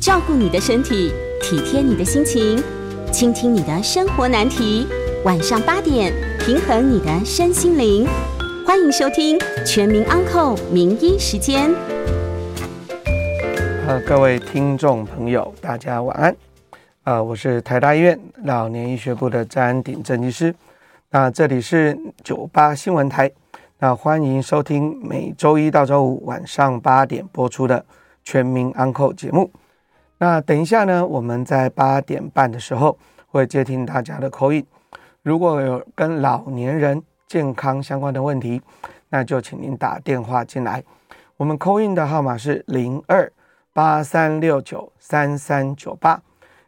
照顾你的身体，体贴你的心情，倾听你的生活难题。晚上八点，平衡你的身心灵。欢迎收听《全民安扣名医时间》。呃，各位听众朋友，大家晚安。呃，我是台大医院老年医学部的詹安鼎正医师。那这里是九八新闻台。那欢迎收听每周一到周五晚上八点播出的《全民安扣》节目。那等一下呢，我们在八点半的时候会接听大家的 call in。如果有跟老年人健康相关的问题，那就请您打电话进来。我们 call in 的号码是零二八三六九三三九八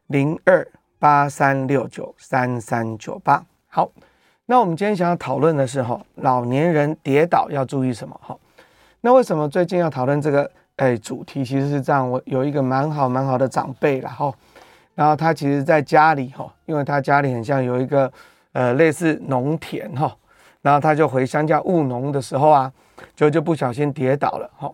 零二八三六九三三九八。好，那我们今天想要讨论的是哈，老年人跌倒要注意什么？哈，那为什么最近要讨论这个？哎，主题其实是这样，我有一个蛮好蛮好的长辈然后，然后他其实在家里哈，因为他家里很像有一个。呃，类似农田哈，然后他就回乡下务农的时候啊，就就不小心跌倒了哈。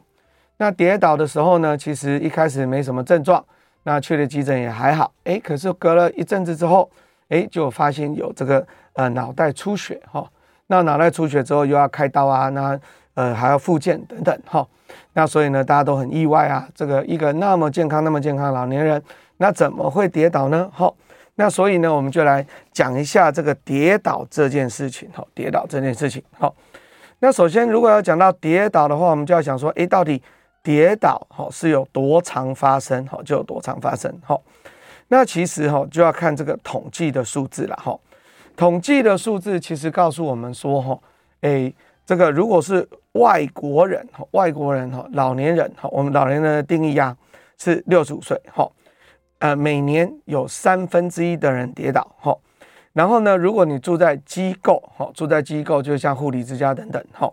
那跌倒的时候呢，其实一开始没什么症状，那去了急诊也还好。哎，可是隔了一阵子之后，哎，就发现有这个呃脑袋出血哈。那脑袋出血之后又要开刀啊，那呃还要复健等等哈。那所以呢，大家都很意外啊，这个一个那么健康那么健康的老年人，那怎么会跌倒呢？哈。那所以呢，我们就来讲一下这个跌倒这件事情。好，跌倒这件事情。好，那首先如果要讲到跌倒的话，我们就要想说，诶，到底跌倒好是有多常发生？好，就有多常发生。好，那其实哈就要看这个统计的数字了。哈，统计的数字其实告诉我们说，哈，诶，这个如果是外国人，外国人哈，老年人哈，我们老年人的定义啊是六十五岁。哈。呃，每年有三分之一的人跌倒，哈，然后呢，如果你住在机构，哈，住在机构，就像护理之家等等，哈，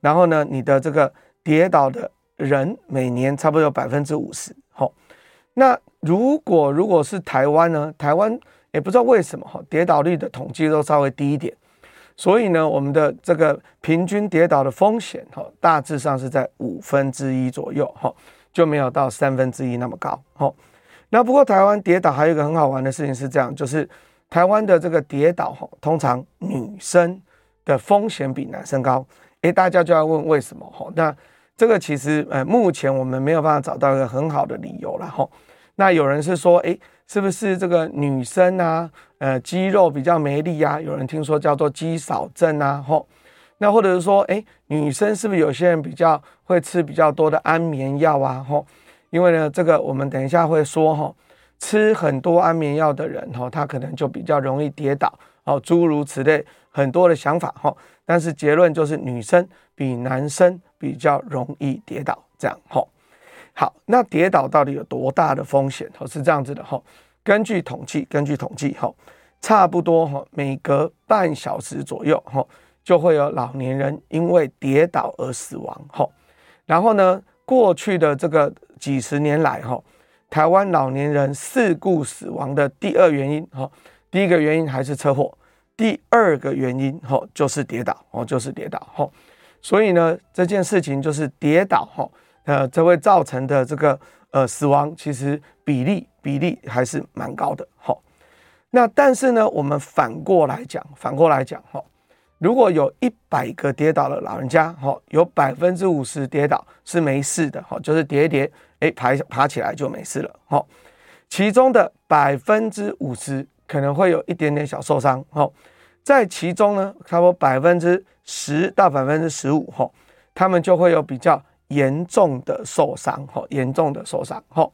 然后呢，你的这个跌倒的人每年差不多有百分之五十，哈，那如果如果是台湾呢，台湾也不知道为什么，哈，跌倒率的统计都稍微低一点，所以呢，我们的这个平均跌倒的风险，哈，大致上是在五分之一左右，哈，就没有到三分之一那么高，哈。那不过台湾跌倒还有一个很好玩的事情是这样，就是台湾的这个跌倒哈，通常女生的风险比男生高。诶，大家就要问为什么哈？那这个其实呃，目前我们没有办法找到一个很好的理由了哈。那有人是说，诶，是不是这个女生啊，呃，肌肉比较没力啊？有人听说叫做肌少症啊，吼。那或者是说，诶，女生是不是有些人比较会吃比较多的安眠药啊，吼？因为呢，这个我们等一下会说哈，吃很多安眠药的人哈，他可能就比较容易跌倒哦，诸如此类很多的想法哈。但是结论就是女生比男生比较容易跌倒，这样哈。好，那跌倒到底有多大的风险？哦，是这样子的哈。根据统计，根据统计哈，差不多哈，每隔半小时左右哈，就会有老年人因为跌倒而死亡哈。然后呢，过去的这个几十年来，哈，台湾老年人事故死亡的第二原因，哈，第一个原因还是车祸，第二个原因，哈，就是跌倒，哦，就是跌倒，哈，所以呢，这件事情就是跌倒，哈，呃，这会造成的这个呃死亡，其实比例比例还是蛮高的，哈。那但是呢，我们反过来讲，反过来讲，哈。如果有一百个跌倒的老人家，哈，有百分之五十跌倒是没事的，哈，就是跌一跌，哎，爬爬起来就没事了，哈。其中的百分之五十可能会有一点点小受伤，哈。在其中呢，差不多百分之十到百分之十五，哈，他们就会有比较严重的受伤，哈，严重的受伤，哈。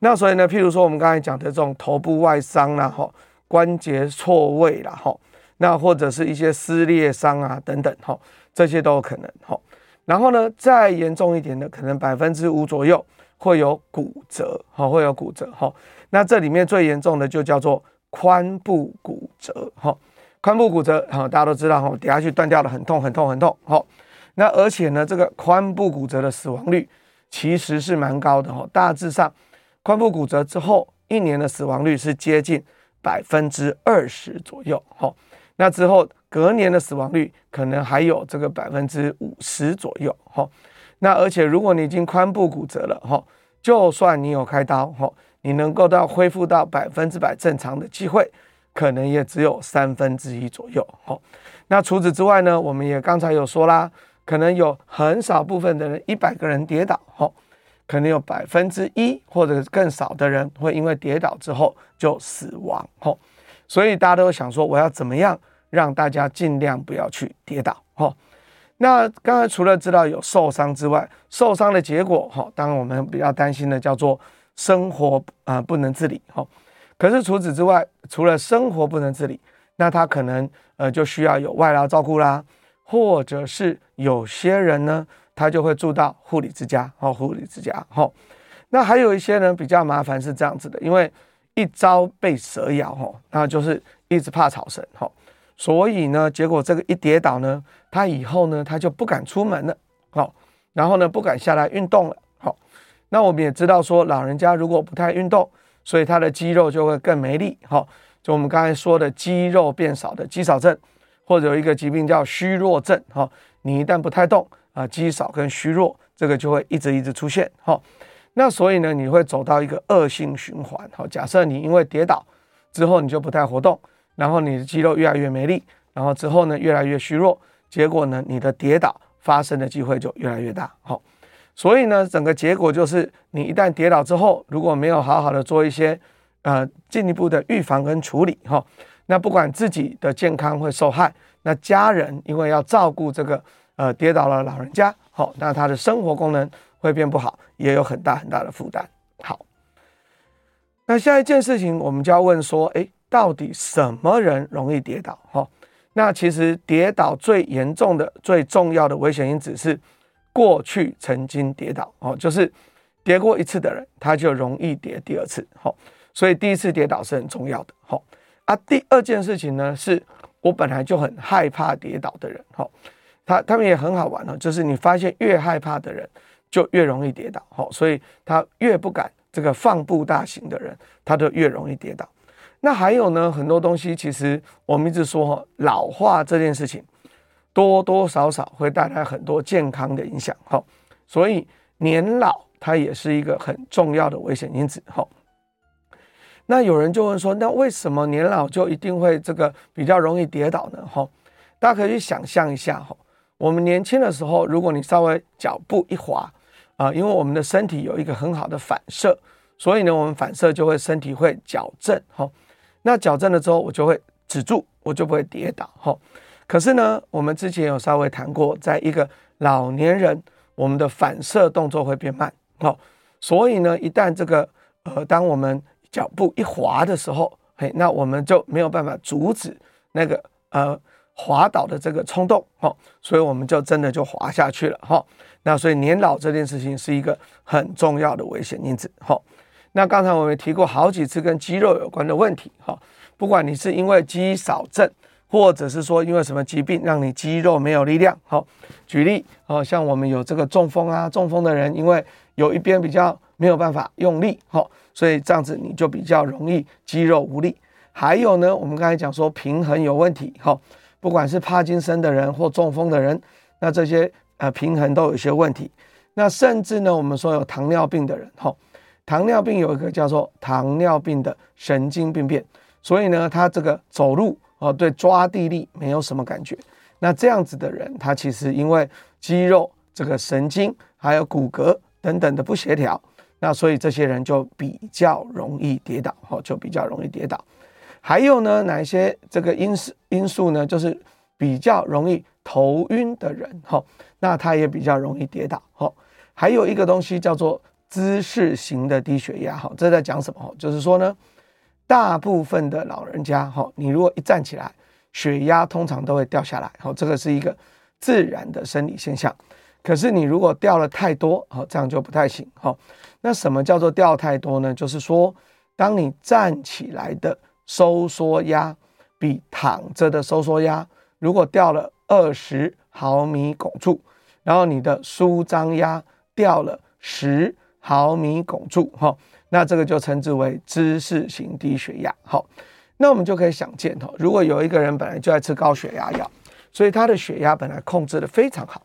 那所以呢，譬如说我们刚才讲的这种头部外伤啦，哈，关节错位啦，哈。那或者是一些撕裂伤啊等等哈，这些都有可能哈。然后呢，再严重一点的，可能百分之五左右会有骨折哈，会有骨折哈。那这里面最严重的就叫做髋部骨折哈。髋部骨折哈，大家都知道哈，跌下去断掉了，很痛很痛很痛哈。那而且呢，这个髋部骨折的死亡率其实是蛮高的哈。大致上，髋部骨折之后一年的死亡率是接近百分之二十左右哈。那之后隔年的死亡率可能还有这个百分之五十左右哈，那而且如果你已经髋部骨折了哈，就算你有开刀哈，你能够到恢复到百分之百正常的机会，可能也只有三分之一左右。哦，那除此之外呢，我们也刚才有说啦，可能有很少部分的人，一百个人跌倒，哦，可能有百分之一或者更少的人会因为跌倒之后就死亡。哦，所以大家都想说，我要怎么样让大家尽量不要去跌倒？哦。那刚才除了知道有受伤之外，受伤的结果哈，当然我们比较担心的叫做生活啊不能自理哈。可是除此之外，除了生活不能自理，那他可能呃就需要有外劳照顾啦，或者是有些人呢，他就会住到护理之家哦，护理之家哈。那还有一些人比较麻烦是这样子的，因为一朝被蛇咬哈，那就是一直怕草绳哈。所以呢，结果这个一跌倒呢，他以后呢，他就不敢出门了，好，然后呢，不敢下来运动了，好，那我们也知道说，老人家如果不太运动，所以他的肌肉就会更没力，好，就我们刚才说的肌肉变少的肌少症，或者有一个疾病叫虚弱症，哈，你一旦不太动啊，肌少跟虚弱，这个就会一直一直出现，哈，那所以呢，你会走到一个恶性循环，好，假设你因为跌倒之后你就不太活动。然后你的肌肉越来越没力，然后之后呢，越来越虚弱，结果呢，你的跌倒发生的机会就越来越大。好，所以呢，整个结果就是你一旦跌倒之后，如果没有好好的做一些呃进一步的预防跟处理，哈，那不管自己的健康会受害，那家人因为要照顾这个呃跌倒了老人家，好，那他的生活功能会变不好，也有很大很大的负担。好，那下一件事情我们就要问说，哎。到底什么人容易跌倒？哈，那其实跌倒最严重的、最重要的危险因子是过去曾经跌倒哦，就是跌过一次的人，他就容易跌第二次。哈，所以第一次跌倒是很重要的。哈，啊，第二件事情呢，是我本来就很害怕跌倒的人。哈，他他们也很好玩哦，就是你发现越害怕的人就越容易跌倒。哈，所以他越不敢这个放步大行的人，他就越容易跌倒。那还有呢，很多东西其实我们一直说哈，老化这件事情多多少少会带来很多健康的影响哈，所以年老它也是一个很重要的危险因子哈。那有人就问说，那为什么年老就一定会这个比较容易跌倒呢？哈，大家可以去想象一下哈，我们年轻的时候，如果你稍微脚步一滑啊，因为我们的身体有一个很好的反射，所以呢，我们反射就会身体会矫正哈。那矫正了之后，我就会止住，我就不会跌倒。哈，可是呢，我们之前有稍微谈过，在一个老年人，我们的反射动作会变慢。好，所以呢，一旦这个呃，当我们脚步一滑的时候，嘿，那我们就没有办法阻止那个呃滑倒的这个冲动。哈，所以我们就真的就滑下去了。哈，那所以年老这件事情是一个很重要的危险因子。哈。那刚才我们提过好几次跟肌肉有关的问题，哈，不管你是因为肌少症，或者是说因为什么疾病让你肌肉没有力量，好，举例，哦，像我们有这个中风啊，中风的人因为有一边比较没有办法用力，好，所以这样子你就比较容易肌肉无力。还有呢，我们刚才讲说平衡有问题，哈，不管是帕金森的人或中风的人，那这些呃平衡都有些问题。那甚至呢，我们说有糖尿病的人，哈。糖尿病有一个叫做糖尿病的神经病变，所以呢，他这个走路哦，对抓地力没有什么感觉。那这样子的人，他其实因为肌肉、这个神经还有骨骼等等的不协调，那所以这些人就比较容易跌倒，哦，就比较容易跌倒。还有呢，哪一些这个因素因素呢？就是比较容易头晕的人，哈，那他也比较容易跌倒，哈。还有一个东西叫做。姿势型的低血压，哈，这在讲什么？就是说呢，大部分的老人家，哈，你如果一站起来，血压通常都会掉下来，哈，这个是一个自然的生理现象。可是你如果掉了太多，哈，这样就不太行，哈。那什么叫做掉太多呢？就是说，当你站起来的收缩压比躺着的收缩压如果掉了二十毫米汞柱，然后你的舒张压掉了十。毫米汞柱，哈，那这个就称之为姿势型低血压，好，那我们就可以想见，哈，如果有一个人本来就在吃高血压药，所以他的血压本来控制得非常好，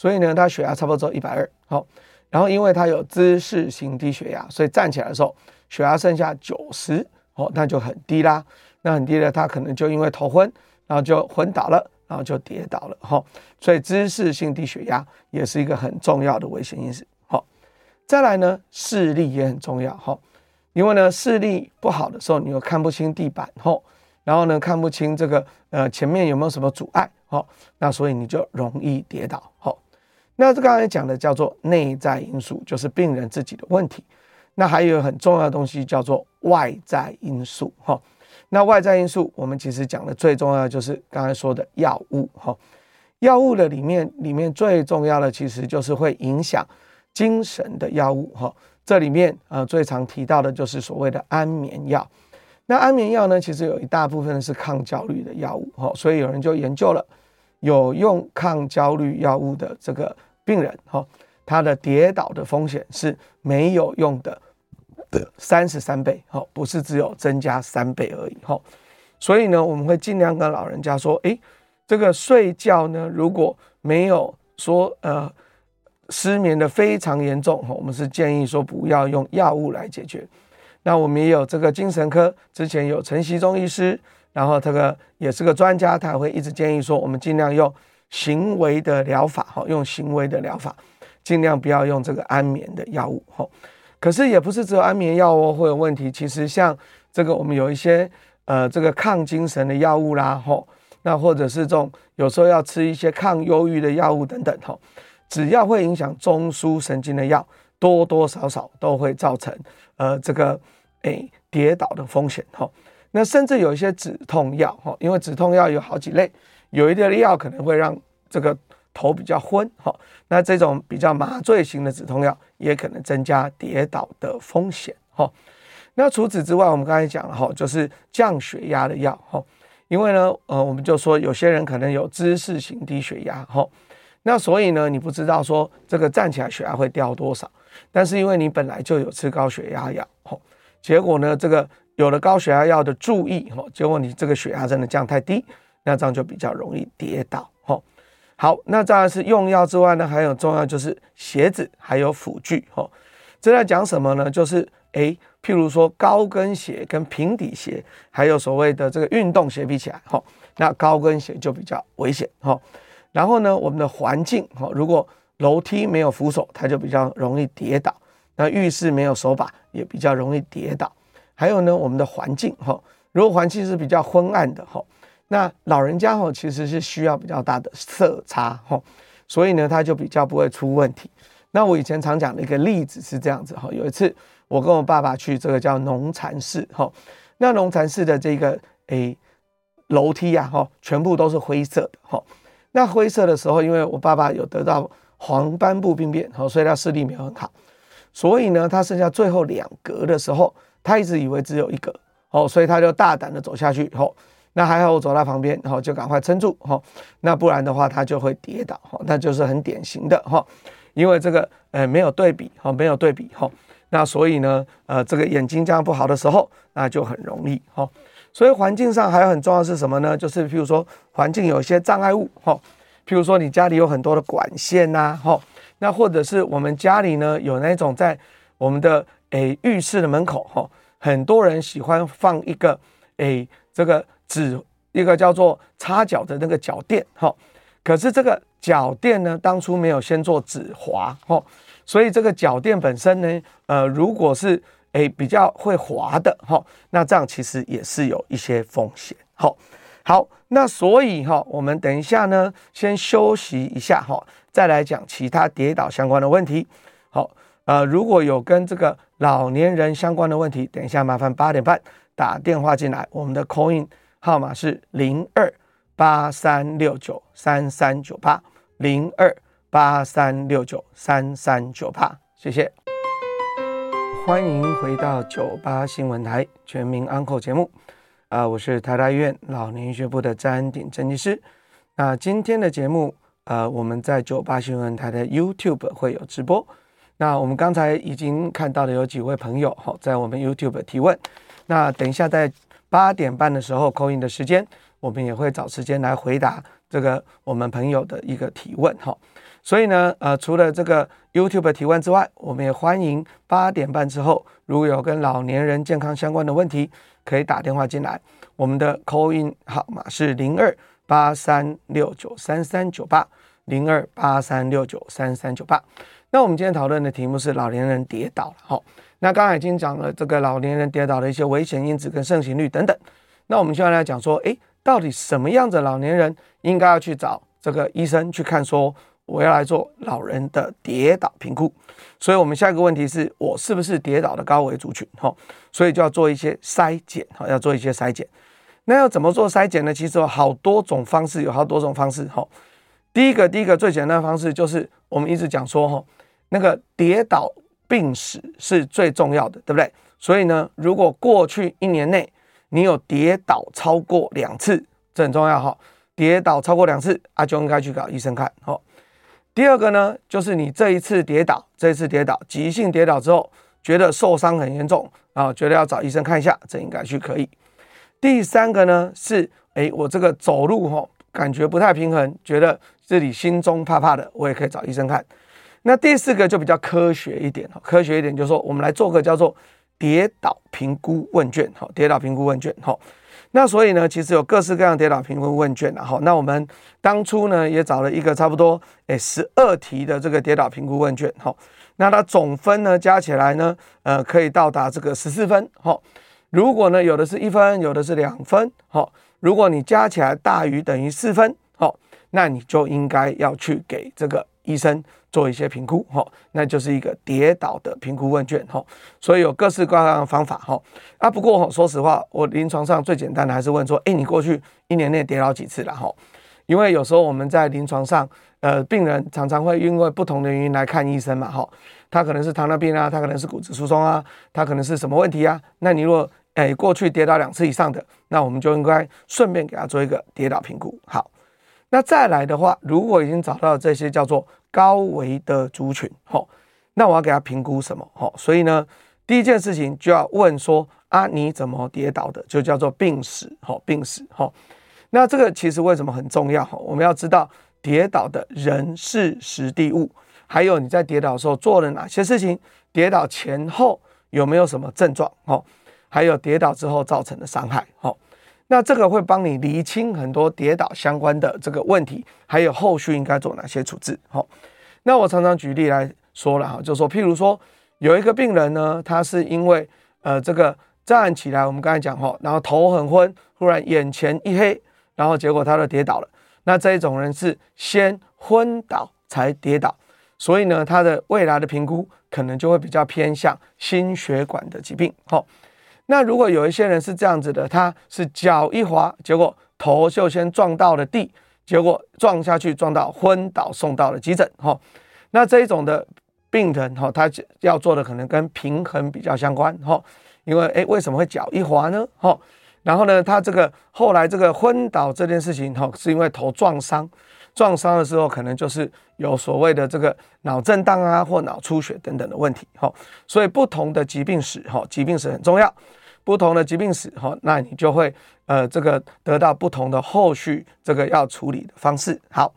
所以呢，他血压差不多只有一百二，好，然后因为他有姿势型低血压，所以站起来的时候血压剩下九十，哦，那就很低啦。那很低了，他可能就因为头昏，然后就昏倒了，然后就跌倒了，哈。所以姿势性低血压也是一个很重要的危险因子，好。再来呢，视力也很重要，哈，因为呢视力不好的时候，你又看不清地板，吼，然后呢看不清这个呃前面有没有什么阻碍，好，那所以你就容易跌倒，好。那这刚才讲的叫做内在因素，就是病人自己的问题。那还有很重要的东西叫做外在因素，哈。那外在因素，我们其实讲的最重要就是刚才说的药物，哈。药物的里面，里面最重要的其实就是会影响精神的药物，哈。这里面呃最常提到的就是所谓的安眠药。那安眠药呢，其实有一大部分是抗焦虑的药物，哈。所以有人就研究了，有用抗焦虑药物的这个。病人哈，他的跌倒的风险是没有用的三十三倍哈，不是只有增加三倍而已哈。所以呢，我们会尽量跟老人家说，诶，这个睡觉呢，如果没有说呃失眠的非常严重哈，我们是建议说不要用药物来解决。那我们也有这个精神科，之前有陈锡忠医师，然后这个也是个专家，他会一直建议说，我们尽量用。行为的疗法，哈，用行为的疗法，尽量不要用这个安眠的药物，哈。可是也不是只有安眠药哦会有问题，其实像这个我们有一些呃这个抗精神的药物啦，哈，那或者是这种有时候要吃一些抗忧郁的药物等等，哈，只要会影响中枢神经的药，多多少少都会造成呃这个诶跌倒的风险，哈。那甚至有一些止痛药，哈，因为止痛药有好几类。有一点的药可能会让这个头比较昏，哈，那这种比较麻醉型的止痛药也可能增加跌倒的风险，哈。那除此之外，我们刚才讲了，哈，就是降血压的药，哈，因为呢，呃，我们就说有些人可能有姿势型低血压，哈，那所以呢，你不知道说这个站起来血压会掉多少，但是因为你本来就有吃高血压药，哈，结果呢，这个有了高血压药的注意，哈，结果你这个血压真的降太低。那这样就比较容易跌倒，吼。好，那当然是用药之外呢，还有重要就是鞋子还有辅具，吼。这在讲什么呢？就是诶，譬如说高跟鞋跟平底鞋，还有所谓的这个运动鞋比起来，吼，那高跟鞋就比较危险，吼。然后呢，我们的环境，吼，如果楼梯没有扶手，它就比较容易跌倒；那浴室没有手把，也比较容易跌倒。还有呢，我们的环境，吼，如果环境是比较昏暗的，哈。那老人家哦其实是需要比较大的色差吼，所以呢他就比较不会出问题。那我以前常讲的一个例子是这样子哈，有一次我跟我爸爸去这个叫农禅寺哈，那农禅寺的这个诶楼梯呀哈，全部都是灰色的哈。那灰色的时候，因为我爸爸有得到黄斑部病变哈，所以他视力没有很好，所以呢他剩下最后两格的时候，他一直以为只有一格哦，所以他就大胆的走下去以后。那还好，我走到旁边，哈，就赶快撑住，哈，那不然的话，他就会跌倒，哈，那就是很典型的，哈，因为这个，呃，没有对比，哈，没有对比，哈，那所以呢，呃，这个眼睛这样不好的时候，那就很容易，哈，所以环境上还有很重要是什么呢？就是譬如说环境有一些障碍物，哈，譬如说你家里有很多的管线呐，哈，那或者是我们家里呢有那种在我们的诶浴室的门口，哈，很多人喜欢放一个诶这个。指一个叫做擦脚的那个脚垫，哈，可是这个脚垫呢，当初没有先做止滑，哈，所以这个脚垫本身呢，呃，如果是诶比较会滑的，哈，那这样其实也是有一些风险，好，好，那所以哈，我们等一下呢，先休息一下，哈，再来讲其他跌倒相关的问题，好，呃，如果有跟这个老年人相关的问题，等一下麻烦八点半打电话进来，我们的 call in。号码是零二八三六九三三九八零二八三六九三三九八，谢谢。欢迎回到九八新闻台全民安扣节目，啊、呃，我是台大医院老年医学部的詹安鼎郑医师。那今天的节目，呃，我们在九八新闻台的 YouTube 会有直播。那我们刚才已经看到了有几位朋友好，在我们 YouTube 提问。那等一下在。八点半的时候 coin 的时间，我们也会找时间来回答这个我们朋友的一个提问哈。所以呢，呃，除了这个 YouTube 提问之外，我们也欢迎八点半之后，如果有跟老年人健康相关的问题，可以打电话进来。我们的 call in 号码是零二八三六九三三九八零二八三六九三三九八。那我们今天讨论的题目是老年人跌倒了，好，那刚才已经讲了这个老年人跌倒的一些危险因子跟盛行率等等。那我们现在来讲说，诶，到底什么样的老年人应该要去找这个医生去看？说我要来做老人的跌倒评估。所以，我们下一个问题是我是不是跌倒的高危族群？哈，所以就要做一些筛检，哈，要做一些筛检。那要怎么做筛检呢？其实有好多种方式，有好多种方式，哈。第一个，第一个最简单的方式就是我们一直讲说，哈，那个跌倒病史是最重要的，对不对？所以呢，如果过去一年内你有跌倒超过两次，这很重要哈。跌倒超过两次啊，就应该去找医生看。好，第二个呢，就是你这一次跌倒，这一次跌倒，急性跌倒之后，觉得受伤很严重啊，觉得要找医生看一下，这应该去可以。第三个呢是，哎，我这个走路哈，感觉不太平衡，觉得自己心中怕怕的，我也可以找医生看。那第四个就比较科学一点哈，科学一点就是说，我们来做个叫做。跌倒评估问卷，哈，跌倒评估问卷，哈，那所以呢，其实有各式各样跌倒评估问卷，然后，那我们当初呢也找了一个差不多诶十二题的这个跌倒评估问卷，哈，那它总分呢加起来呢，呃，可以到达这个十四分，哈，如果呢有的是一分，有的是两分，哈，如果你加起来大于等于四分，好，那你就应该要去给这个医生。做一些评估，哈，那就是一个跌倒的评估问卷，哈，所以有各式各样的方法，哈，啊，不过说实话，我临床上最简单的还是问说，哎，你过去一年内跌倒几次了，哈，因为有时候我们在临床上，呃，病人常常会因为不同的原因来看医生嘛，哈，他可能是糖尿病啊，他可能是骨质疏松啊，他可能是什么问题啊？那你如果哎过去跌倒两次以上的，那我们就应该顺便给他做一个跌倒评估，好，那再来的话，如果已经找到这些叫做高维的族群，吼，那我要给他评估什么？吼，所以呢，第一件事情就要问说啊，你怎么跌倒的？就叫做病史，吼，病史，吼。那这个其实为什么很重要？吼，我们要知道跌倒的人、事、实、地、物，还有你在跌倒的时候做了哪些事情，跌倒前后有没有什么症状？吼，还有跌倒之后造成的伤害，吼。那这个会帮你厘清很多跌倒相关的这个问题，还有后续应该做哪些处置。好，那我常常举例来说了哈，就说譬如说有一个病人呢，他是因为呃这个站起来，我们刚才讲哈，然后头很昏，忽然眼前一黑，然后结果他就跌倒了。那这一种人是先昏倒才跌倒，所以呢，他的未来的评估可能就会比较偏向心血管的疾病。好。那如果有一些人是这样子的，他是脚一滑，结果头就先撞到了地，结果撞下去撞到昏倒，送到了急诊。哈，那这一种的病人哈，他要做的可能跟平衡比较相关。哈，因为诶，为什么会脚一滑呢？哈，然后呢，他这个后来这个昏倒这件事情，哈，是因为头撞伤，撞伤的时候可能就是有所谓的这个脑震荡啊，或脑出血等等的问题。哈，所以不同的疾病史，哈，疾病史很重要。不同的疾病史，哈，那你就会呃，这个得到不同的后续这个要处理的方式。好，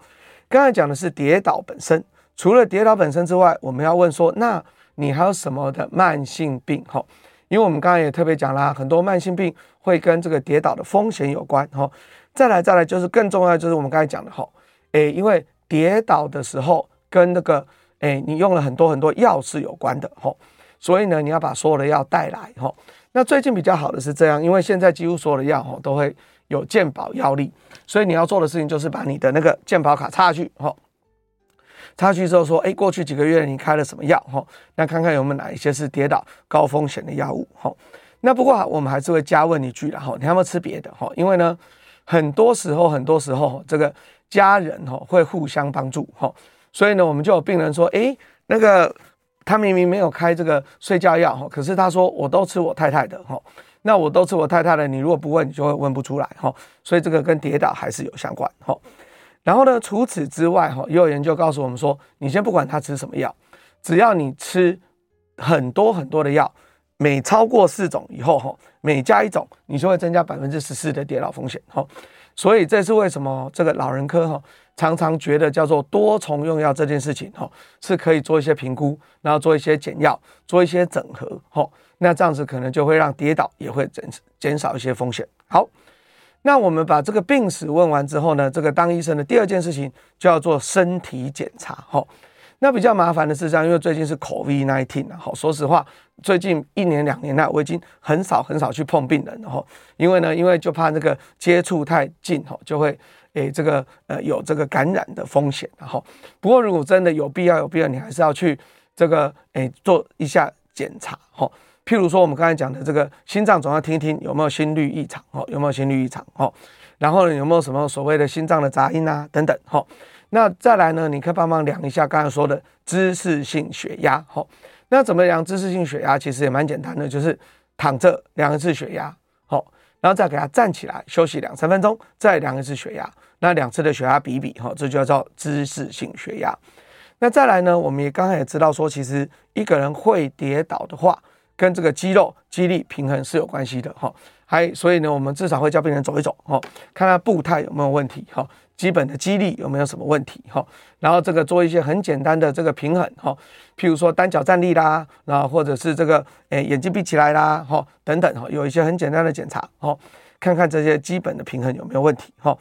刚才讲的是跌倒本身，除了跌倒本身之外，我们要问说，那你还有什么的慢性病？哈，因为我们刚才也特别讲啦，很多慢性病会跟这个跌倒的风险有关。哈，再来再来就是更重要，就是我们刚才讲的哈，诶，因为跌倒的时候跟那个诶，你用了很多很多药是有关的。哈，所以呢，你要把所有的药带来。哈。那最近比较好的是这样，因为现在几乎所有的药哈都会有健保药力，所以你要做的事情就是把你的那个健保卡插下去哈，插去之后说，哎，过去几个月你开了什么药哈？那看看有没有哪一些是跌倒高风险的药物哈。那不过我们还是会加问一句了哈，你有没有吃别的哈？因为呢，很多时候很多时候这个家人哈会互相帮助哈，所以呢，我们就有病人说，哎，那个。他明明没有开这个睡觉药哈，可是他说我都吃我太太的哈，那我都吃我太太的，你如果不问，你就会问不出来哈，所以这个跟跌倒还是有相关哈。然后呢，除此之外哈，也有研究告诉我们说，你先不管他吃什么药，只要你吃很多很多的药，每超过四种以后哈，每加一种，你就会增加百分之十四的跌倒风险哈。所以这是为什么这个老人科哈常常觉得叫做多重用药这件事情哈，是可以做一些评估，然后做一些减药，做一些整合哈。那这样子可能就会让跌倒也会减减少一些风险。好，那我们把这个病史问完之后呢，这个当医生的第二件事情就要做身体检查哈。那比较麻烦的是这样，因为最近是 COVID-19 啊，好，说实话，最近一年两年来，我已经很少很少去碰病人了哈，因为呢，因为就怕那个接触太近吼，就会诶这个呃有这个感染的风险，然后不过如果真的有必要有必要，你还是要去这个诶做一下检查哈，譬如说我们刚才讲的这个心脏总要听一听有没有心律异常哦，有没有心律异常哦，然后呢有没有什么所谓的心脏的杂音啊等等哈。那再来呢？你可以帮忙量一下刚才说的姿势性血压，好，那怎么量姿势性血压？其实也蛮简单的，就是躺着量一次血压，然后再给他站起来休息两三分钟，再量一次血压，那两次的血压比比，哈，这就叫做姿势性血压。那再来呢？我们也刚才也知道说，其实一个人会跌倒的话，跟这个肌肉肌力平衡是有关系的，哈，还所以呢，我们至少会叫病人走一走，哈，看他步态有没有问题，哈。基本的肌力有没有什么问题哈？然后这个做一些很简单的这个平衡哈，譬如说单脚站立啦，然后或者是这个诶眼睛闭起来啦哈等等哈，有一些很简单的检查哈，看看这些基本的平衡有没有问题哈。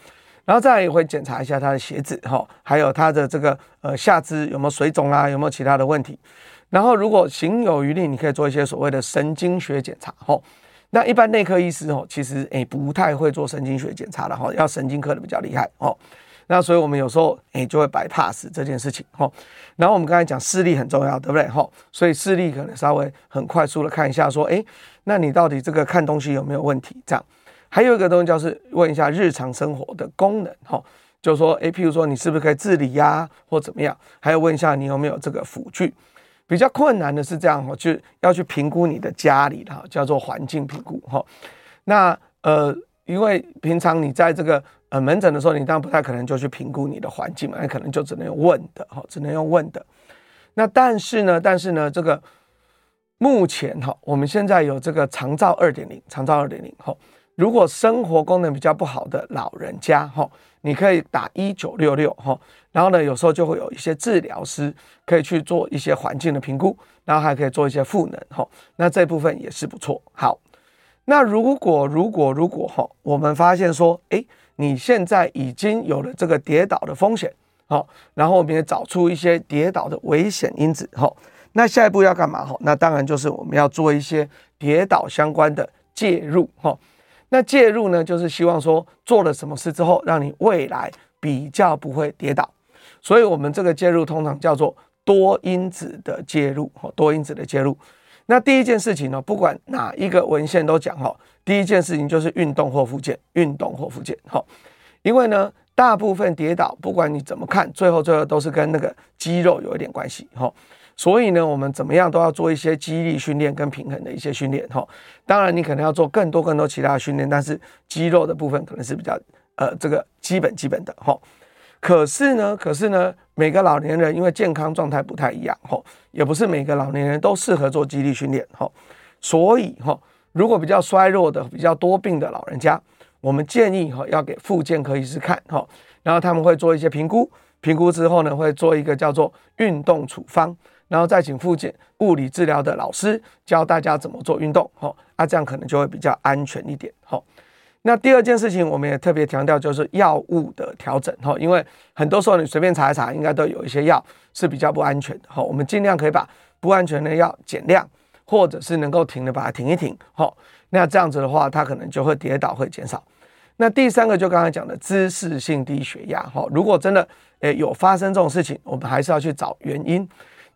然后再也会检查一下他的鞋子哈，还有他的这个呃下肢有没有水肿啦，有没有其他的问题。然后如果行有余力，你可以做一些所谓的神经学检查哈。那一般内科医师哦，其实诶不太会做神经学检查的哈，要神经科的比较厉害哦。那所以我们有时候诶就会白 pass 这件事情哈。然后我们刚才讲视力很重要，对不对哈？所以视力可能稍微很快速的看一下，说诶，那你到底这个看东西有没有问题？这样还有一个东西就是问一下日常生活的功能哈，就是说诶，譬如说你是不是可以自理呀，或怎么样？还有问一下你有没有这个辅具。比较困难的是这样哈，就要去评估你的家里哈，叫做环境评估哈。那呃，因为平常你在这个呃门诊的时候，你当然不太可能就去评估你的环境嘛，那可能就只能用问的哈，只能用问的。那但是呢，但是呢，这个目前哈，我们现在有这个长照二点零，长照二点零哈。如果生活功能比较不好的老人家哈，你可以打一九六六哈。然后呢，有时候就会有一些治疗师可以去做一些环境的评估，然后还可以做一些赋能哈。那这部分也是不错。好，那如果如果如果哈，我们发现说，诶，你现在已经有了这个跌倒的风险，好，然后我们也找出一些跌倒的危险因子，哈，那下一步要干嘛？哈，那当然就是我们要做一些跌倒相关的介入，哈。那介入呢，就是希望说做了什么事之后，让你未来比较不会跌倒。所以，我们这个介入通常叫做多因子的介入，哈多因子的介入。那第一件事情呢，不管哪一个文献都讲哈，第一件事情就是运动或复健，运动或复健，哈。因为呢，大部分跌倒，不管你怎么看，最后最后都是跟那个肌肉有一点关系，哈。所以呢，我们怎么样都要做一些肌力训练跟平衡的一些训练，哈。当然，你可能要做更多更多其他的训练，但是肌肉的部分可能是比较呃这个基本基本的，哈。可是呢，可是呢，每个老年人因为健康状态不太一样，哈，也不是每个老年人都适合做肌力训练，哈，所以哈，如果比较衰弱的、比较多病的老人家，我们建议哈要给复健科医师看，哈，然后他们会做一些评估，评估之后呢，会做一个叫做运动处方，然后再请复健物理治疗的老师教大家怎么做运动，吼，啊，这样可能就会比较安全一点，吼。那第二件事情，我们也特别强调，就是药物的调整哈，因为很多时候你随便查一查，应该都有一些药是比较不安全的哈。我们尽量可以把不安全的药减量，或者是能够停的把它停一停哈。那这样子的话，它可能就会跌倒会减少。那第三个就刚才讲的姿势性低血压哈，如果真的诶有发生这种事情，我们还是要去找原因。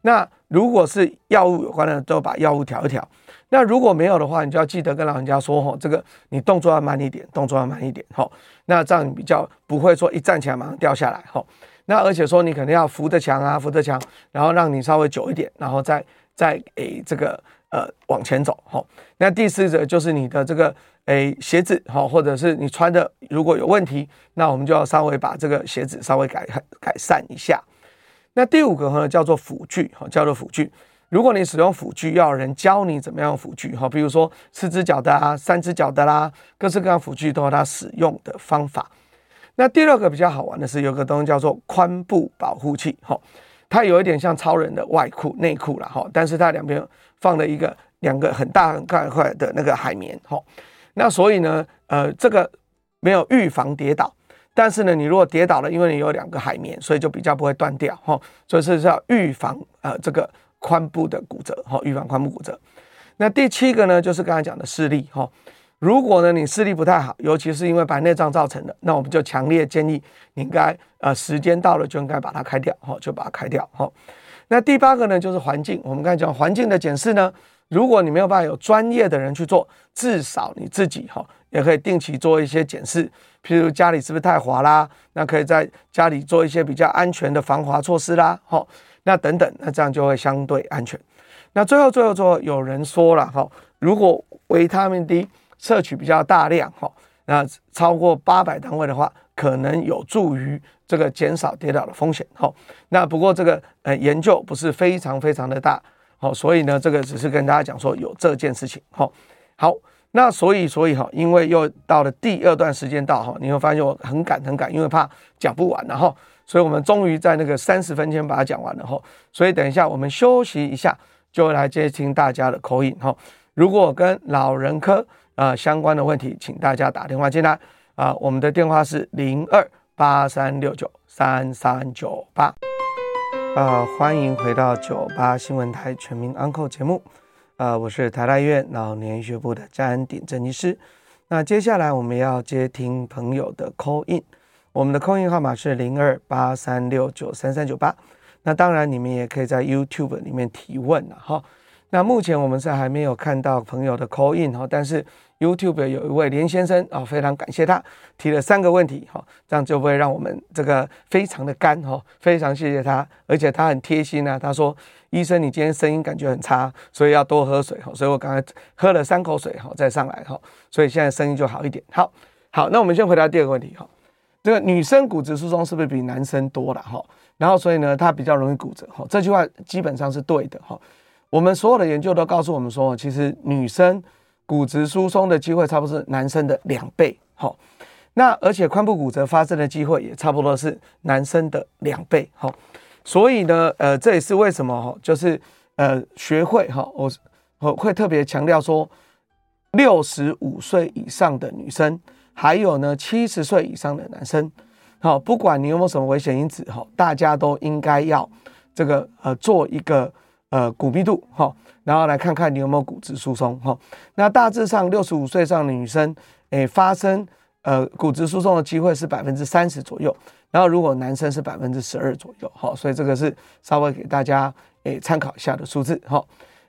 那如果是药物有关的，都把药物调一调。那如果没有的话，你就要记得跟老人家说吼，这个你动作要慢一点，动作要慢一点吼。那这样你比较不会说一站起来马上掉下来吼。那而且说你可能要扶着墙啊，扶着墙，然后让你稍微久一点，然后再再诶这个呃往前走吼。那第四者就是你的这个诶鞋子吼，或者是你穿的如果有问题，那我们就要稍微把这个鞋子稍微改改善一下。那第五个呢叫做辅具哈，叫做辅具。如果你使用辅具，要有人教你怎么样辅具哈，比如说四只脚的啊，三只脚的啦，各式各样辅具都有它使用的方法。那第二个比较好玩的是，有个东西叫做髋部保护器，哈，它有一点像超人的外裤内裤了，哈，但是它两边放了一个两个很大很大块的那个海绵，哈，那所以呢，呃，这个没有预防跌倒，但是呢，你如果跌倒了，因为你有两个海绵，所以就比较不会断掉，哈，所以是要预防呃这个髋部的骨折，哈，预防髋部骨折。那第七个呢，就是刚才讲的视力，哈。如果呢，你视力不太好，尤其是因为白内障造成的，那我们就强烈建议你应该呃时间到了就应该把它开掉，哈，就把它开掉，哈。那第八个呢，就是环境。我们刚才讲环境的检视呢，如果你没有办法有专业的人去做，至少你自己哈也可以定期做一些检视，譬如家里是不是太滑啦，那可以在家里做一些比较安全的防滑措施啦，哈，那等等，那这样就会相对安全。那最后最后最后有人说了哈，如果维他命 D。摄取比较大量哈，那超过八百单位的话，可能有助于这个减少跌倒的风险哈。那不过这个呃研究不是非常非常的大，好，所以呢这个只是跟大家讲说有这件事情哈。好，那所以所以哈，因为又到了第二段时间到哈，你会发现我很赶很赶，因为怕讲不完然后，所以我们终于在那个三十分前把它讲完了哈。所以等一下我们休息一下，就来接听大家的口音哈。如果跟老人科啊、呃，相关的问题，请大家打电话进来啊、我们的电话是零二八三六九三三九八啊，欢迎回到九八新闻台全民安扣节目啊、呃，我是台大医院老年医学部的詹鼎正医师。那接下来我们要接听朋友的 call in，我们的 call in 号码是零二八三六九三三九八。那当然，你们也可以在 YouTube 里面提问了哈。那目前我们是还没有看到朋友的 call in 哈，但是。YouTube 有一位连先生啊，非常感谢他提了三个问题哈，这样就会让我们这个非常的干哈，非常谢谢他，而且他很贴心啊，他说医生你今天声音感觉很差，所以要多喝水哈，所以我刚才喝了三口水哈再上来哈，所以现在声音就好一点。好，好，那我们先回答第二个问题哈，这个女生骨质疏松是不是比男生多了哈？然后所以呢，她比较容易骨折哈，这句话基本上是对的哈。我们所有的研究都告诉我们说，其实女生。骨质疏松的机会差不多是男生的两倍，哈，那而且髋部骨折发生的机会也差不多是男生的两倍，好，所以呢，呃，这也是为什么哈，就是呃，学会哈，我我会特别强调说，六十五岁以上的女生，还有呢七十岁以上的男生，好，不管你有没有什么危险因子哈，大家都应该要这个呃做一个呃骨密度哈。然后来看看你有没有骨质疏松哈，那大致上六十五岁以上的女生，诶发生呃骨质疏松的机会是百分之三十左右，然后如果男生是百分之十二左右，好，所以这个是稍微给大家诶参考一下的数字哈。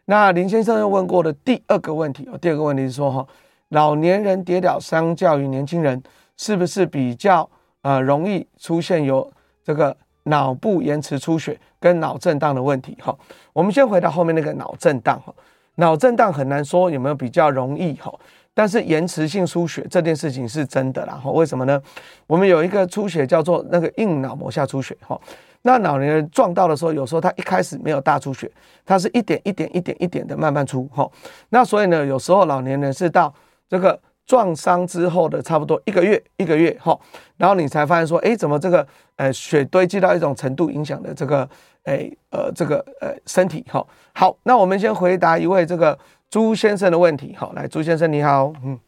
那林先生又问过的第二个问题，第二个问题是说哈，老年人跌倒相较于年轻人，是不是比较呃容易出现有这个？脑部延迟出血跟脑震荡的问题，哈，我们先回到后面那个脑震荡，哈，脑震荡很难说有没有比较容易，哈，但是延迟性出血这件事情是真的啦，哈，为什么呢？我们有一个出血叫做那个硬脑膜下出血，哈，那老年人撞到的时候，有时候他一开始没有大出血，他是一点一点一点一点的慢慢出，哈，那所以呢，有时候老年人是到这个。撞伤之后的差不多一个月，一个月哈，然后你才发现说，哎，怎么这个呃血堆积到一种程度，影响的这个哎呃这个呃身体哈。好，那我们先回答一位这个朱先生的问题。好，来，朱先生你好，嗯，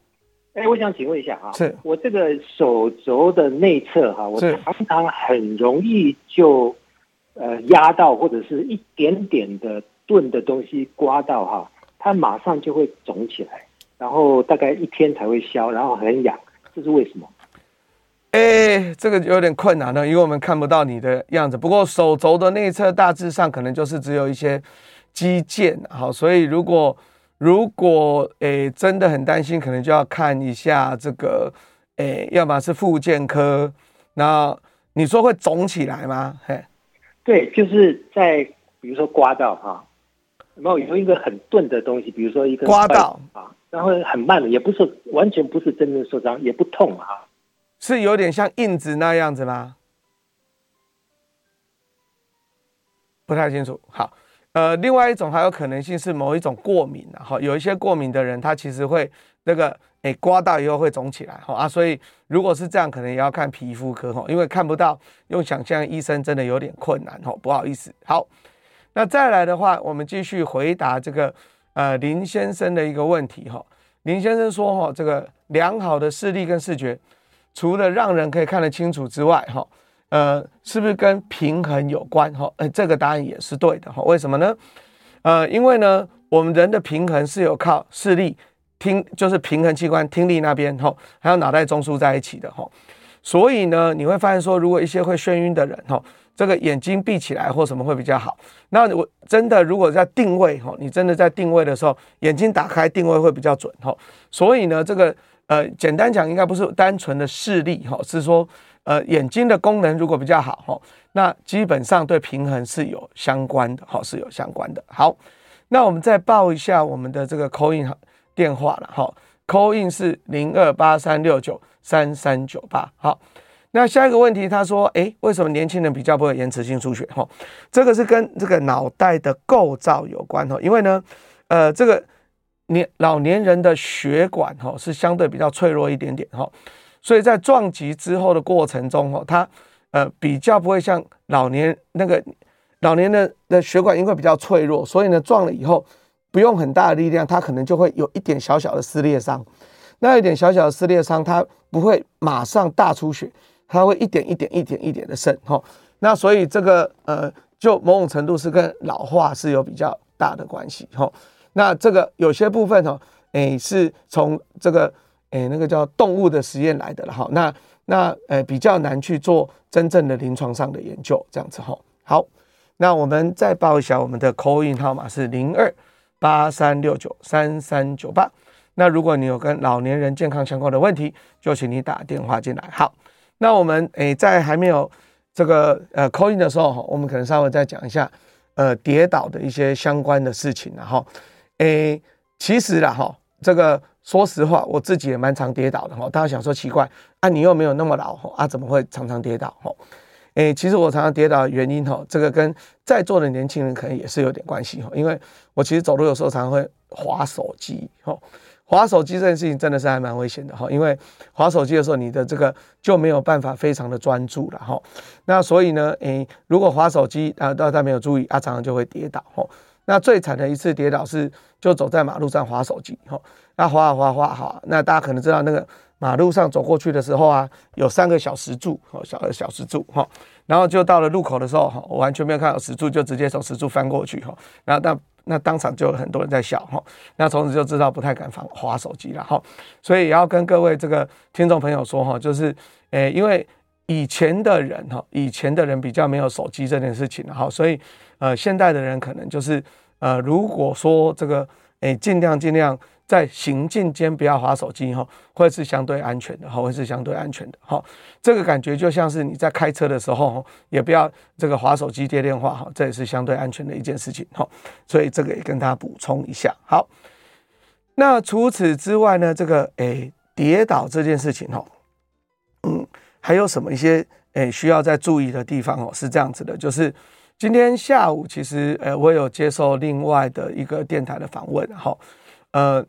哎，我想请问一下啊，是我这个手肘的内侧哈，我常常很容易就呃压到或者是一点点的钝的东西刮到哈，它马上就会肿起来。然后大概一天才会消，然后很痒，这是为什么？哎，这个有点困难呢，因为我们看不到你的样子。不过手肘的内侧大致上可能就是只有一些肌腱，好，所以如果如果诶真的很担心，可能就要看一下这个，诶，要么是复健科。那你说会肿起来吗？嘿，对，就是在比如说刮到哈，然后有一个很钝的东西，比如说一个刮到啊。然后很慢的，也不是完全不是真正受伤，也不痛啊，是有点像印子那样子吗？不太清楚。好，呃，另外一种还有可能性是某一种过敏啊，哈，有一些过敏的人，他其实会那个，诶，刮到以后会肿起来，哈啊，所以如果是这样，可能也要看皮肤科，哈，因为看不到，用想象医生真的有点困难，哈，不好意思。好，那再来的话，我们继续回答这个，呃，林先生的一个问题，哈，林先生说，哈，这个良好的视力跟视觉，除了让人可以看得清楚之外，哈。呃，是不是跟平衡有关？哈，哎，这个答案也是对的哈。为什么呢？呃，因为呢，我们人的平衡是有靠视力、听，就是平衡器官听力那边哈，还有脑袋中枢在一起的哈。所以呢，你会发现说，如果一些会眩晕的人哈，这个眼睛闭起来或什么会比较好。那我真的如果在定位哈，你真的在定位的时候，眼睛打开定位会比较准哈。所以呢，这个呃，简单讲，应该不是单纯的视力哈，是说。呃，眼睛的功能如果比较好哈，那基本上对平衡是有相关的哈，是有相关的。好，那我们再报一下我们的这个 coin 电话了哈，coin 是零二八三六九三三九八。好，那下一个问题，他说，哎，为什么年轻人比较不会延迟性出血？哈，这个是跟这个脑袋的构造有关哈，因为呢，呃，这个年老年人的血管哈是相对比较脆弱一点点哈。所以在撞击之后的过程中，哦，它呃比较不会像老年那个老年的的血管因为比较脆弱，所以呢撞了以后不用很大的力量，它可能就会有一点小小的撕裂伤。那一点小小的撕裂伤，它不会马上大出血，它会一点一点一点一点的渗。哈，那所以这个呃，就某种程度是跟老化是有比较大的关系。哈，那这个有些部分哦，诶是从这个。诶，那个叫动物的实验来的了哈，那那呃比较难去做真正的临床上的研究，这样子哈。好，那我们再报一下我们的 call in 号码是零二八三六九三三九八。那如果你有跟老年人健康相关的问题，就请你打电话进来。好，那我们诶在还没有这个呃 call in 的时候哈，我们可能稍微再讲一下呃跌倒的一些相关的事情然后诶，其实啦哈这个。说实话，我自己也蛮常跌倒的哈。大家想说奇怪啊，你又没有那么老哈啊，怎么会常常跌倒哈？诶，其实我常常跌倒的原因哈，这个跟在座的年轻人可能也是有点关系哈。因为我其实走路有时候常常会滑手机哈，滑手机这件事情真的是还蛮危险的哈。因为滑手机的时候，你的这个就没有办法非常的专注了哈。那所以呢，诶，如果滑手机啊，大家没有注意啊，常常就会跌倒哈。那最惨的一次跌倒是就走在马路上滑手机哈。那滑啊滑滑好，那大家可能知道那个马路上走过去的时候啊，有三个小石柱，哦，小的小石柱哈，然后就到了路口的时候哈，我完全没有看到石柱，就直接从石柱翻过去哈，然后那那当场就有很多人在笑哈，那从此就知道不太敢滑手机了哈，所以也要跟各位这个听众朋友说哈，就是诶，因为以前的人哈，以前的人比较没有手机这件事情哈，所以呃，现代的人可能就是呃，如果说这个诶，尽量尽量。在行进间不要滑手机哈，会是相对安全的哈，会是相对安全的哈。这个感觉就像是你在开车的时候，也不要这个滑手机接电话哈，这也是相对安全的一件事情哈。所以这个也跟大家补充一下。好，那除此之外呢，这个诶跌倒这件事情哈，嗯，还有什么一些诶需要再注意的地方哦？是这样子的，就是今天下午其实呃我有接受另外的一个电台的访问哈，呃。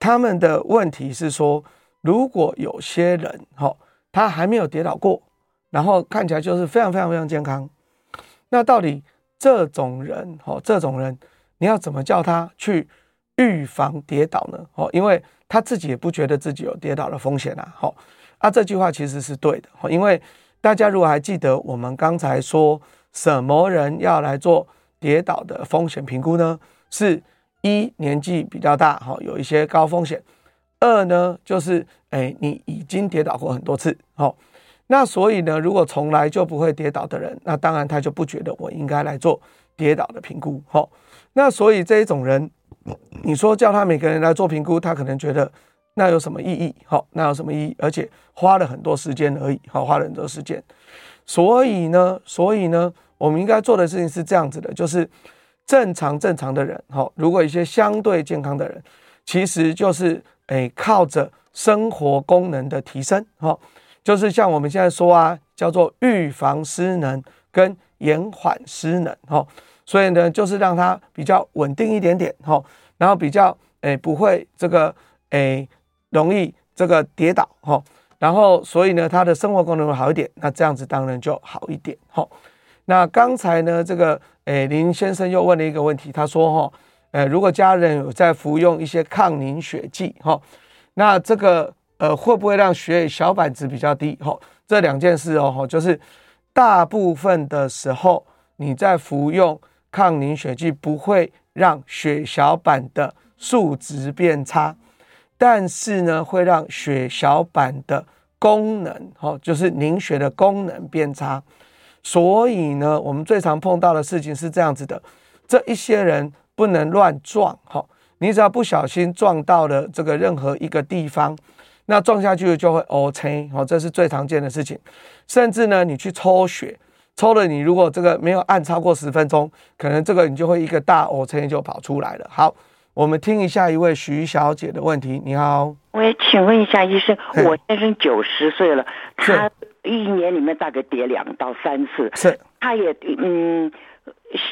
他们的问题是说，如果有些人哈，他还没有跌倒过，然后看起来就是非常非常非常健康，那到底这种人哈，这种人你要怎么叫他去预防跌倒呢？哦，因为他自己也不觉得自己有跌倒的风险啊。好，啊，这句话其实是对的，因为大家如果还记得我们刚才说什么人要来做跌倒的风险评估呢？是。一年纪比较大，哈，有一些高风险。二呢，就是哎，你已经跌倒过很多次，好，那所以呢，如果从来就不会跌倒的人，那当然他就不觉得我应该来做跌倒的评估，好，那所以这一种人，你说叫他每个人来做评估，他可能觉得那有什么意义？好，那有什么意义？而且花了很多时间而已，好，花了很多时间。所以呢，所以呢，我们应该做的事情是这样子的，就是。正常正常的人，哈，如果一些相对健康的人，其实就是诶靠着生活功能的提升，哈，就是像我们现在说啊，叫做预防失能跟延缓失能，哈，所以呢，就是让它比较稳定一点点，哈，然后比较诶不会这个诶容易这个跌倒，哈，然后所以呢，它的生活功能会好一点，那这样子当然就好一点，哈。那刚才呢，这个诶林先生又问了一个问题，他说，哈，呃，如果家人有在服用一些抗凝血剂，哈，那这个呃会不会让血小板值比较低？哈，这两件事哦，哈，就是大部分的时候你在服用。抗凝血剂不会让血小板的数值变差，但是呢，会让血小板的功能，哈，就是凝血的功能变差。所以呢，我们最常碰到的事情是这样子的：这一些人不能乱撞，哈，你只要不小心撞到了这个任何一个地方，那撞下去就会 O K，，好，这是最常见的事情。甚至呢，你去抽血。抽了你，如果这个没有按超过十分钟，可能这个你就会一个大乌青就跑出来了。好，我们听一下一位徐小姐的问题。你好，喂，请问一下医生，我先生九十岁了，他一年里面大概跌两到三次，是，他也嗯。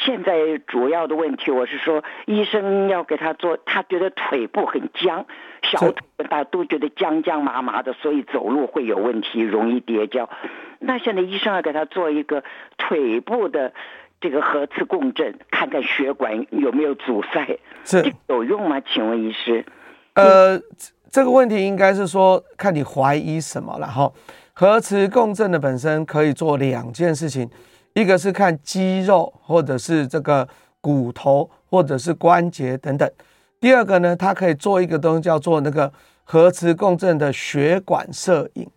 现在主要的问题，我是说，医生要给他做，他觉得腿部很僵，小腿大家都觉得僵僵麻麻的，所以走路会有问题，容易跌跤。那现在医生要给他做一个腿部的这个核磁共振，看看血管有没有阻塞，是这有用吗？请问医师？呃，这个问题应该是说，看你怀疑什么了哈。核磁共振的本身可以做两件事情。一个是看肌肉，或者是这个骨头，或者是关节等等。第二个呢，它可以做一个东西叫做那个核磁共振的血管摄影。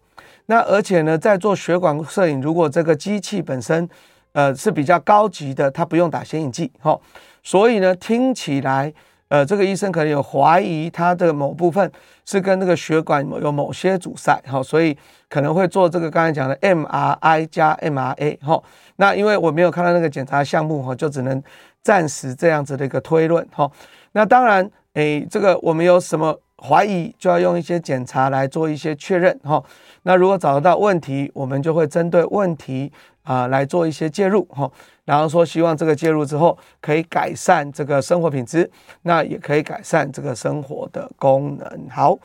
那而且呢，在做血管摄影，如果这个机器本身呃是比较高级的，它不用打显影剂，哈。所以呢，听起来呃这个医生可能有怀疑他的某部分是跟那个血管有某些阻塞，哈，所以可能会做这个刚才讲的 MRI 加 MRA，哈。那因为我没有看到那个检查项目哈，就只能暂时这样子的一个推论哈。那当然，诶，这个我们有什么怀疑，就要用一些检查来做一些确认哈。那如果找得到问题，我们就会针对问题啊来做一些介入哈。然后说，希望这个介入之后可以改善这个生活品质，那也可以改善这个生活的功能。好，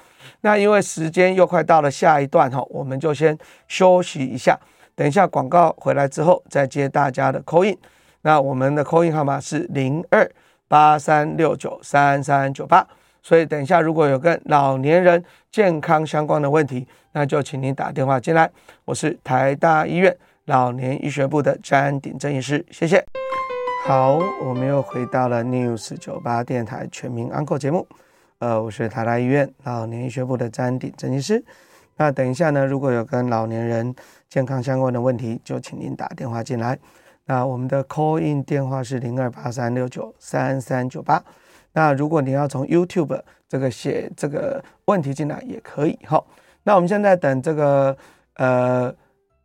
那因为时间又快到了下一段哈，我们就先休息一下。等一下，广告回来之后再接大家的 call in。那我们的 call in 号码是零二八三六九三三九八。所以等一下，如果有跟老年人健康相关的问题，那就请您打电话进来。我是台大医院老年医学部的詹鼎正医师，谢谢。好，我们又回到了 News 九八电台全民安扣节目。呃，我是台大医院老年医学部的詹鼎正医师。那等一下呢，如果有跟老年人健康相关的问题，就请您打电话进来。那我们的 call in 电话是零二八三六九三三九八。那如果你要从 YouTube 这个写这个问题进来也可以哈。那我们现在等这个呃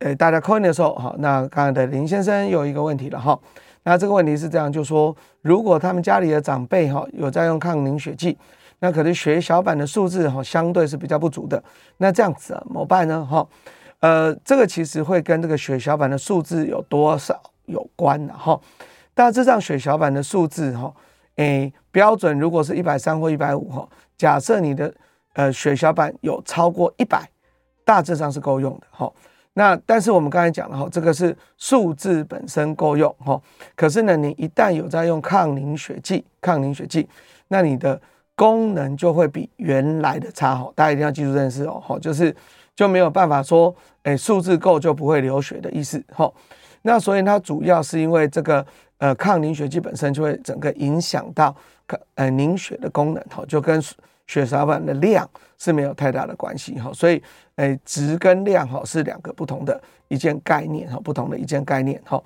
呃大家 call in 的时候哈。那刚才的林先生有一个问题了哈。那这个问题是这样，就说如果他们家里的长辈哈有在用抗凝血剂，那可能血小板的数字哈相对是比较不足的。那这样，怎么办呢？哈？呃，这个其实会跟这个血小板的数字有多少有关的哈。大致上血小板的数字哈，诶，标准如果是一百三或一百五哈，假设你的呃血小板有超过一百，大致上是够用的哈。那但是我们刚才讲了哈，这个是数字本身够用哈。可是呢，你一旦有在用抗凝血剂，抗凝血剂，那你的功能就会比原来的差哈。大家一定要记住这件事哦，哈，就是。就没有办法说，诶，数字够就不会流血的意思，吼。那所以它主要是因为这个，呃，抗凝血剂本身就会整个影响到，呃，凝血的功能，吼，就跟血小板的量是没有太大的关系，哈。所以，诶，值跟量，哈，是两个不同的一件概念，哈，不同的一件概念，哈。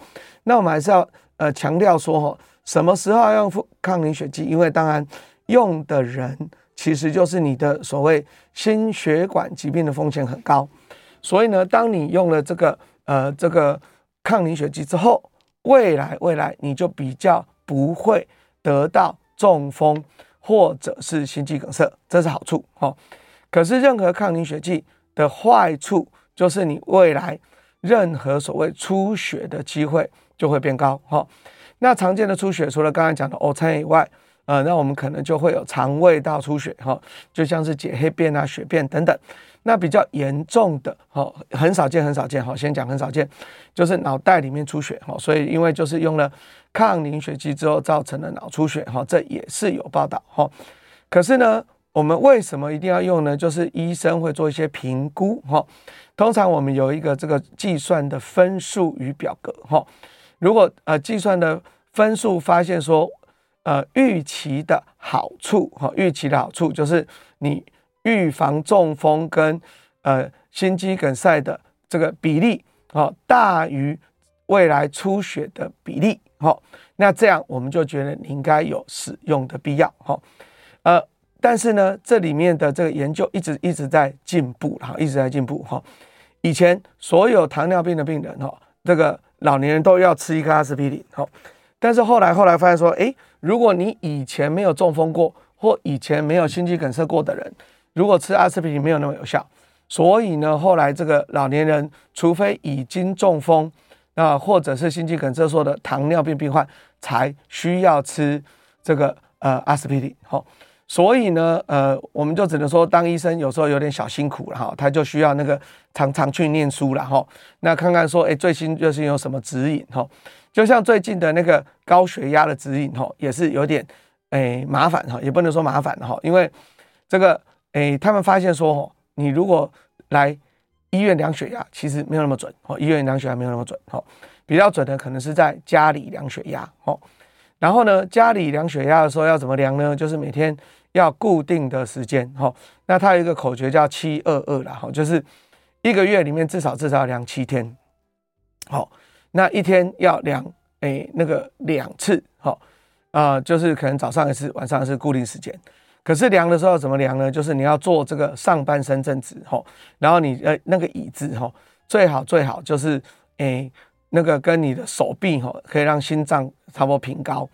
那我们还是要，呃，强调说，哈，什么时候要用抗凝血剂？因为当然用的人。其实就是你的所谓心血管疾病的风险很高，所以呢，当你用了这个呃这个抗凝血剂之后，未来未来你就比较不会得到中风或者是心肌梗塞，这是好处哈。可是任何抗凝血剂的坏处就是你未来任何所谓出血的机会就会变高哈。那常见的出血，除了刚才讲的呕餐以外，呃，那我们可能就会有肠胃道出血，哈，就像是解黑便啊、血便等等。那比较严重的，哈，很少见，很少见，哈，先讲很少见，就是脑袋里面出血，哈，所以因为就是用了抗凝血剂之后造成的脑出血，哈，这也是有报道，哈。可是呢，我们为什么一定要用呢？就是医生会做一些评估，哈。通常我们有一个这个计算的分数与表格，哈。如果呃计算的分数发现说，呃预期的好处，哈，预期的好处就是你。预防中风跟呃心肌梗塞的这个比例哦，大于未来出血的比例，好，那这样我们就觉得你应该有使用的必要，哈，但是呢，这里面的这个研究一直一直在进步，哈，一直在进步，哈。以前所有糖尿病的病人，哈，这个老年人都要吃一颗阿司匹林，哈，但是后来后来发现说，哎，如果你以前没有中风过，或以前没有心肌梗塞过的人。如果吃阿司匹林没有那么有效，所以呢，后来这个老年人，除非已经中风啊，或者是心肌梗塞说的糖尿病病患，才需要吃这个呃阿司匹林。好，所以呢，呃，我们就只能说当医生有时候有点小辛苦了哈，他就需要那个常常去念书了哈。那看看说，哎，最新就是有什么指引哈？就像最近的那个高血压的指引哈，也是有点哎麻烦哈，也不能说麻烦哈，因为这个。诶，他们发现说，哦，你如果来医院量血压，其实没有那么准，哦，医院量血压没有那么准，哦，比较准的可能是在家里量血压，哦，然后呢，家里量血压的时候要怎么量呢？就是每天要固定的时间，哦，那它有一个口诀叫七二二啦，哈，就是一个月里面至少至少要量七天，好，那一天要量，诶，那个两次，好，啊，就是可能早上一次，晚上一次，固定时间。可是量的时候怎么量呢？就是你要做这个上半身正直吼，然后你呃那个椅子吼，最好最好就是诶、那个跟你的手臂吼，可以让心脏差不多平高。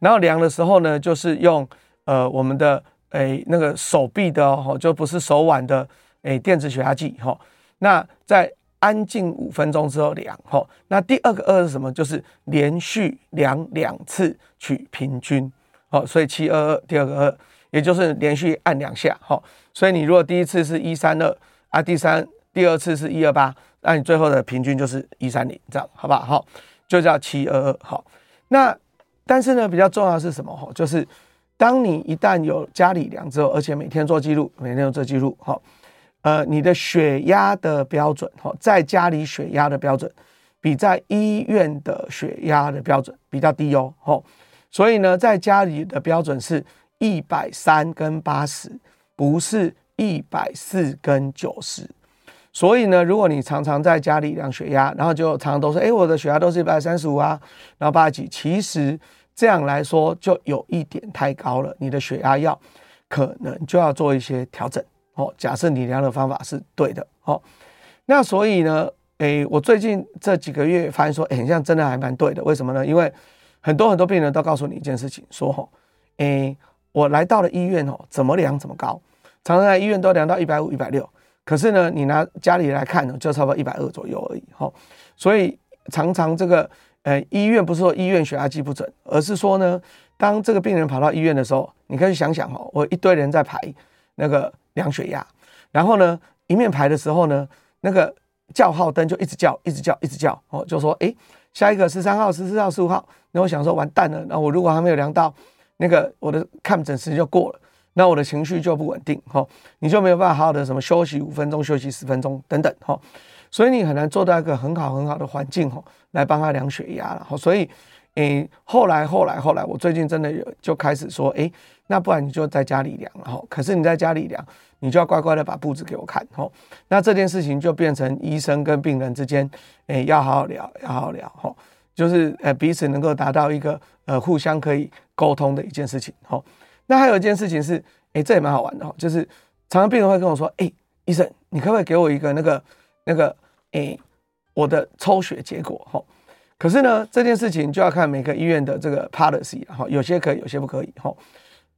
然后量的时候呢，就是用呃我们的诶、那个手臂的吼，就不是手腕的诶、欸、电子血压计吼。那在安静五分钟之后量吼。那第二个二是什么？就是连续量两次取平均。好，所以七二二，第二个二。也就是连续按两下，哈，所以你如果第一次是一三二啊，第三第二次是一二八，那你最后的平均就是一三零，这样好不好？好，就叫七二二，好。那但是呢，比较重要的是什么？哈，就是当你一旦有家里量之后，而且每天做记录，每天有做记录，哈，呃，你的血压的标准，哈，在家里血压的标准比在医院的血压的标准比较低哦，哈，所以呢，在家里的标准是。一百三跟八十，不是一百四跟九十，所以呢，如果你常常在家里量血压，然后就常常都说，哎，我的血压都是一百三十五啊，然后八十几，其实这样来说就有一点太高了，你的血压药可能就要做一些调整哦。假设你量的方法是对的哦，那所以呢，哎，我最近这几个月发现说，哎，好像真的还蛮对的，为什么呢？因为很多很多病人都告诉你一件事情，说吼，哎。我来到了医院哦，怎么量怎么高，常常在医院都量到一百五、一百六，可是呢，你拿家里来看呢，就差不多一百二左右而已哈。所以常常这个呃医院不是说医院血压计不准，而是说呢，当这个病人跑到医院的时候，你可以想想哦，我一堆人在排那个量血压，然后呢，一面排的时候呢，那个叫号灯就一直叫，一直叫，一直叫哦，就说诶，下一个十三号、十四号、十五号，那我想说完蛋了，那我如果还没有量到。那个我的看诊时间就过了，那我的情绪就不稳定哈，你就没有办法好好的什么休息五分钟、休息十分钟等等哈，所以你很难做到一个很好很好的环境哈，来帮他量血压了哈。所以，诶，后来后来后来，我最近真的有就开始说，诶，那不然你就在家里量了哈。可是你在家里量，你就要乖乖的把步子给我看哈。那这件事情就变成医生跟病人之间，诶，要好好聊，要好好聊哈。就是呃彼此能够达到一个呃互相可以沟通的一件事情，齁。那还有一件事情是，诶、这也蛮好玩的吼，就是常常病人会跟我说，诶、医生，你可不可以给我一个那个那个，哎、欸，我的抽血结果，哈。可是呢，这件事情就要看每个医院的这个 policy，哈，有些可以，有些不可以，哈。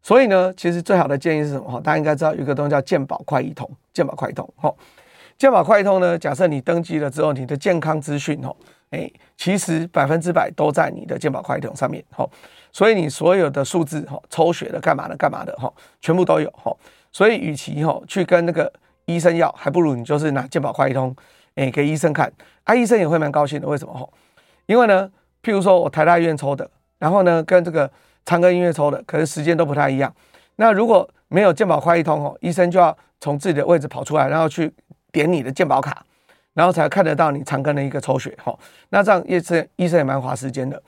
所以呢，其实最好的建议是什么？齁，大家应该知道有一个东西叫健保快易通，健保快易通，哈。健保快易通呢，假设你登记了之后，你的健康资讯，齁。哎，其实百分之百都在你的健保快统上面，哈，所以你所有的数字，哈，抽血的、干嘛的、干嘛的，哈，全部都有，哈，所以与其哈去跟那个医生要，还不如你就是拿健保快一通，哎，给医生看，啊，医生也会蛮高兴的，为什么？吼，因为呢，譬如说我台大医院抽的，然后呢跟这个长庚医院抽的，可是时间都不太一样，那如果没有健保快一通，吼，医生就要从自己的位置跑出来，然后去点你的健保卡。然后才看得到你长庚的一个抽血，哈，那这样医生医生也蛮花时间的。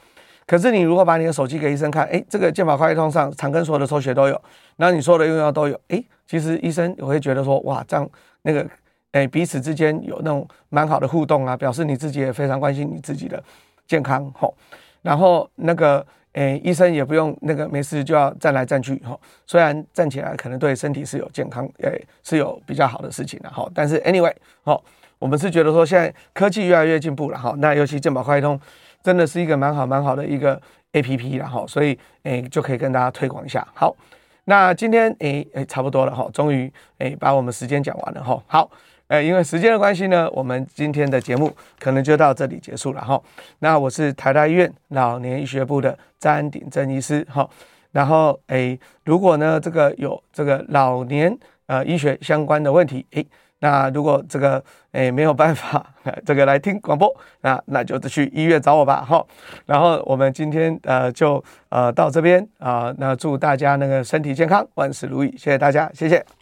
可是你如果把你的手机给医生看，哎，这个健保快一通上长庚所有的抽血都有，然后你所有的用药都有，哎，其实医生也会觉得说，哇，这样那个，哎，彼此之间有那种蛮好的互动啊，表示你自己也非常关心你自己的健康，吼。然后那个，哎，医生也不用那个没事就要站来站去，吼。虽然站起来可能对身体是有健康，哎，是有比较好的事情的，吼。但是 anyway，好。我们是觉得说，现在科技越来越进步了哈，那尤其健保快通真的是一个蛮好蛮好的一个 APP 了哈，所以诶就可以跟大家推广一下。好，那今天诶诶差不多了哈，终于诶把我们时间讲完了哈。好，诶因为时间的关系呢，我们今天的节目可能就到这里结束了哈。那我是台大医院老年医学部的詹鼎正医师哈。然后诶如果呢这个有这个老年呃医学相关的问题诶。那如果这个诶没有办法，这个来听广播，那那就去医院找我吧，好。然后我们今天呃就呃到这边啊，那祝大家那个身体健康，万事如意，谢谢大家，谢谢。